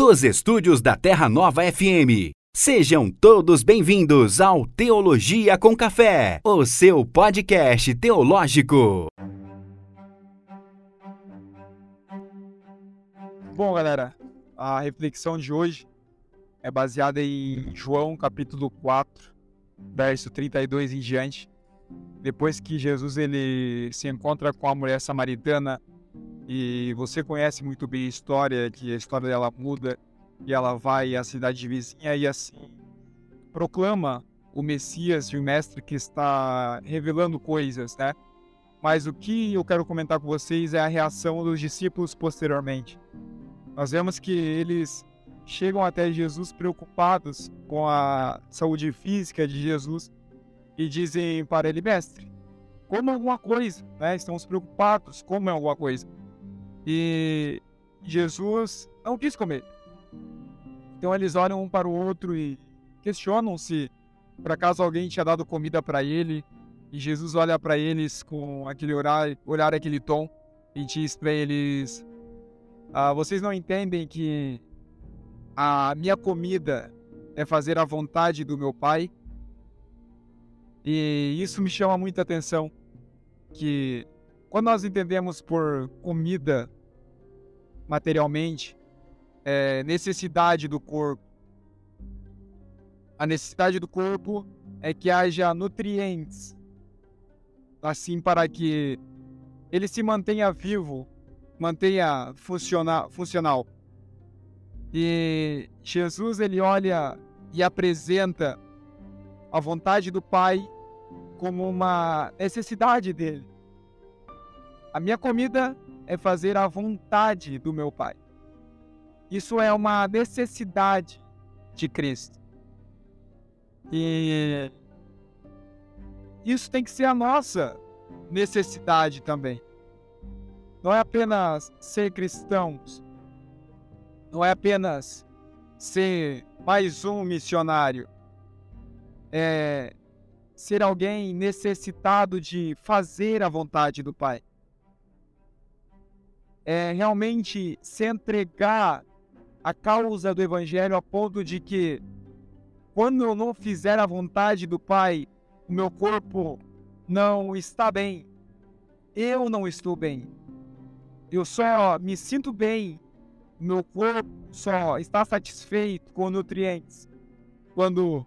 dos estúdios da Terra Nova FM. Sejam todos bem-vindos ao Teologia com Café, o seu podcast teológico. Bom, galera, a reflexão de hoje é baseada em João capítulo 4, verso 32 em diante. Depois que Jesus ele se encontra com a mulher samaritana e você conhece muito bem a história, que a história dela muda e ela vai à cidade vizinha e assim proclama o Messias e o Mestre que está revelando coisas, né? Mas o que eu quero comentar com vocês é a reação dos discípulos posteriormente. Nós vemos que eles chegam até Jesus preocupados com a saúde física de Jesus e dizem para ele, mestre, coma alguma coisa, né? Estamos preocupados, coma alguma coisa. E Jesus não quis comer. Então eles olham um para o outro e questionam se por acaso alguém tinha dado comida para ele. E Jesus olha para eles com aquele olhar, olhar aquele tom e diz para eles: ah, Vocês não entendem que a minha comida é fazer a vontade do meu Pai? E isso me chama muita atenção, que quando nós entendemos por comida materialmente, é, necessidade do corpo, a necessidade do corpo é que haja nutrientes, assim para que ele se mantenha vivo, mantenha funciona, funcional. E Jesus ele olha e apresenta a vontade do Pai como uma necessidade dele. A minha comida é fazer a vontade do meu Pai. Isso é uma necessidade de Cristo. E isso tem que ser a nossa necessidade também. Não é apenas ser cristãos, não é apenas ser mais um missionário, é ser alguém necessitado de fazer a vontade do Pai é, realmente se entregar à causa do Evangelho a ponto de que, quando eu não fizer a vontade do Pai, o meu corpo não está bem. Eu não estou bem. Eu só me sinto bem. Meu corpo só está satisfeito com nutrientes quando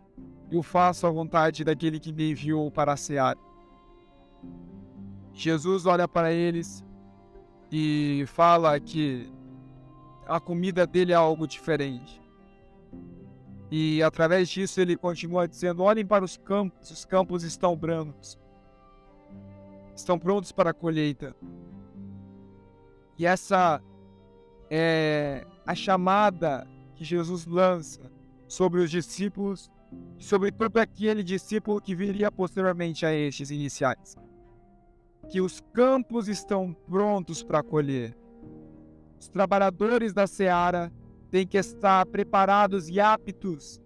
eu faço a vontade daquele que me enviou para a seara. Jesus olha para eles e fala que a comida dele é algo diferente. E através disso ele continua dizendo: olhem para os campos, os campos estão brancos, estão prontos para a colheita. E essa é a chamada que Jesus lança sobre os discípulos, sobre todo aquele discípulo que viria posteriormente a estes iniciais que os campos estão prontos para colher. Os trabalhadores da seara têm que estar preparados e aptos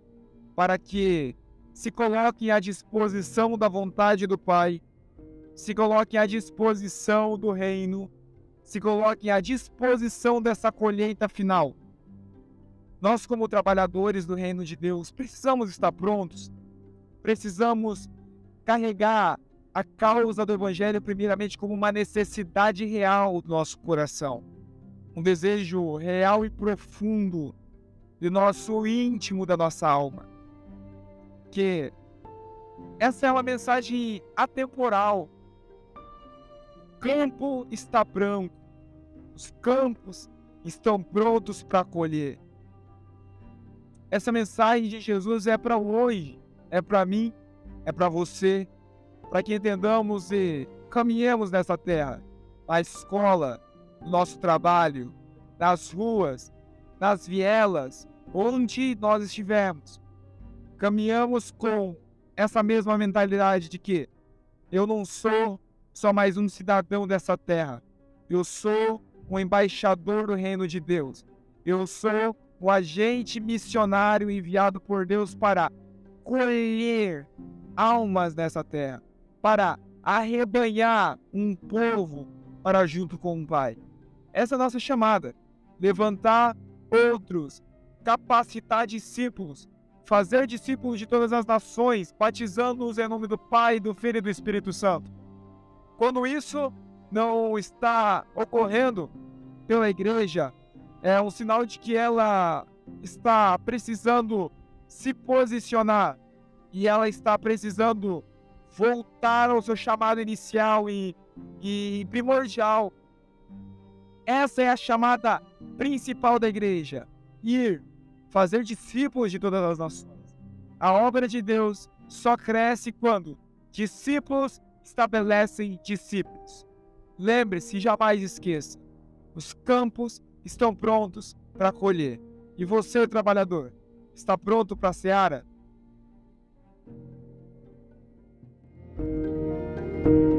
para que se coloquem à disposição da vontade do Pai, se coloquem à disposição do reino, se coloquem à disposição dessa colheita final. Nós, como trabalhadores do reino de Deus, precisamos estar prontos, precisamos carregar a causa do Evangelho, primeiramente, como uma necessidade real do nosso coração, um desejo real e profundo do nosso íntimo da nossa alma. Que essa é uma mensagem atemporal. O campo está branco, os campos estão prontos para colher. Essa mensagem de Jesus é para hoje, é para mim, é para você, para que entendamos e caminhemos nessa terra, na escola, no nosso trabalho, nas ruas, nas vielas, onde nós estivermos. Caminhamos com essa mesma mentalidade de que eu não sou só mais um cidadão dessa terra, eu sou um embaixador do reino de Deus. Eu sou o agente missionário enviado por Deus para colher almas nessa terra para arrebanhar um povo para junto com o Pai. Essa é a nossa chamada. Levantar outros capacitar discípulos, fazer discípulos de todas as nações, batizando-os em nome do Pai, do Filho e do Espírito Santo. Quando isso não está ocorrendo pela igreja, é um sinal de que ela está precisando se posicionar e ela está precisando voltar ao seu chamado inicial e, e primordial. Essa é a chamada principal da igreja: ir, fazer discípulos de todas as nações. A obra de Deus só cresce quando discípulos estabelecem discípulos. Lembre-se, jamais esqueça: os campos estão prontos para colher. E você, trabalhador, está pronto para a seara? thank you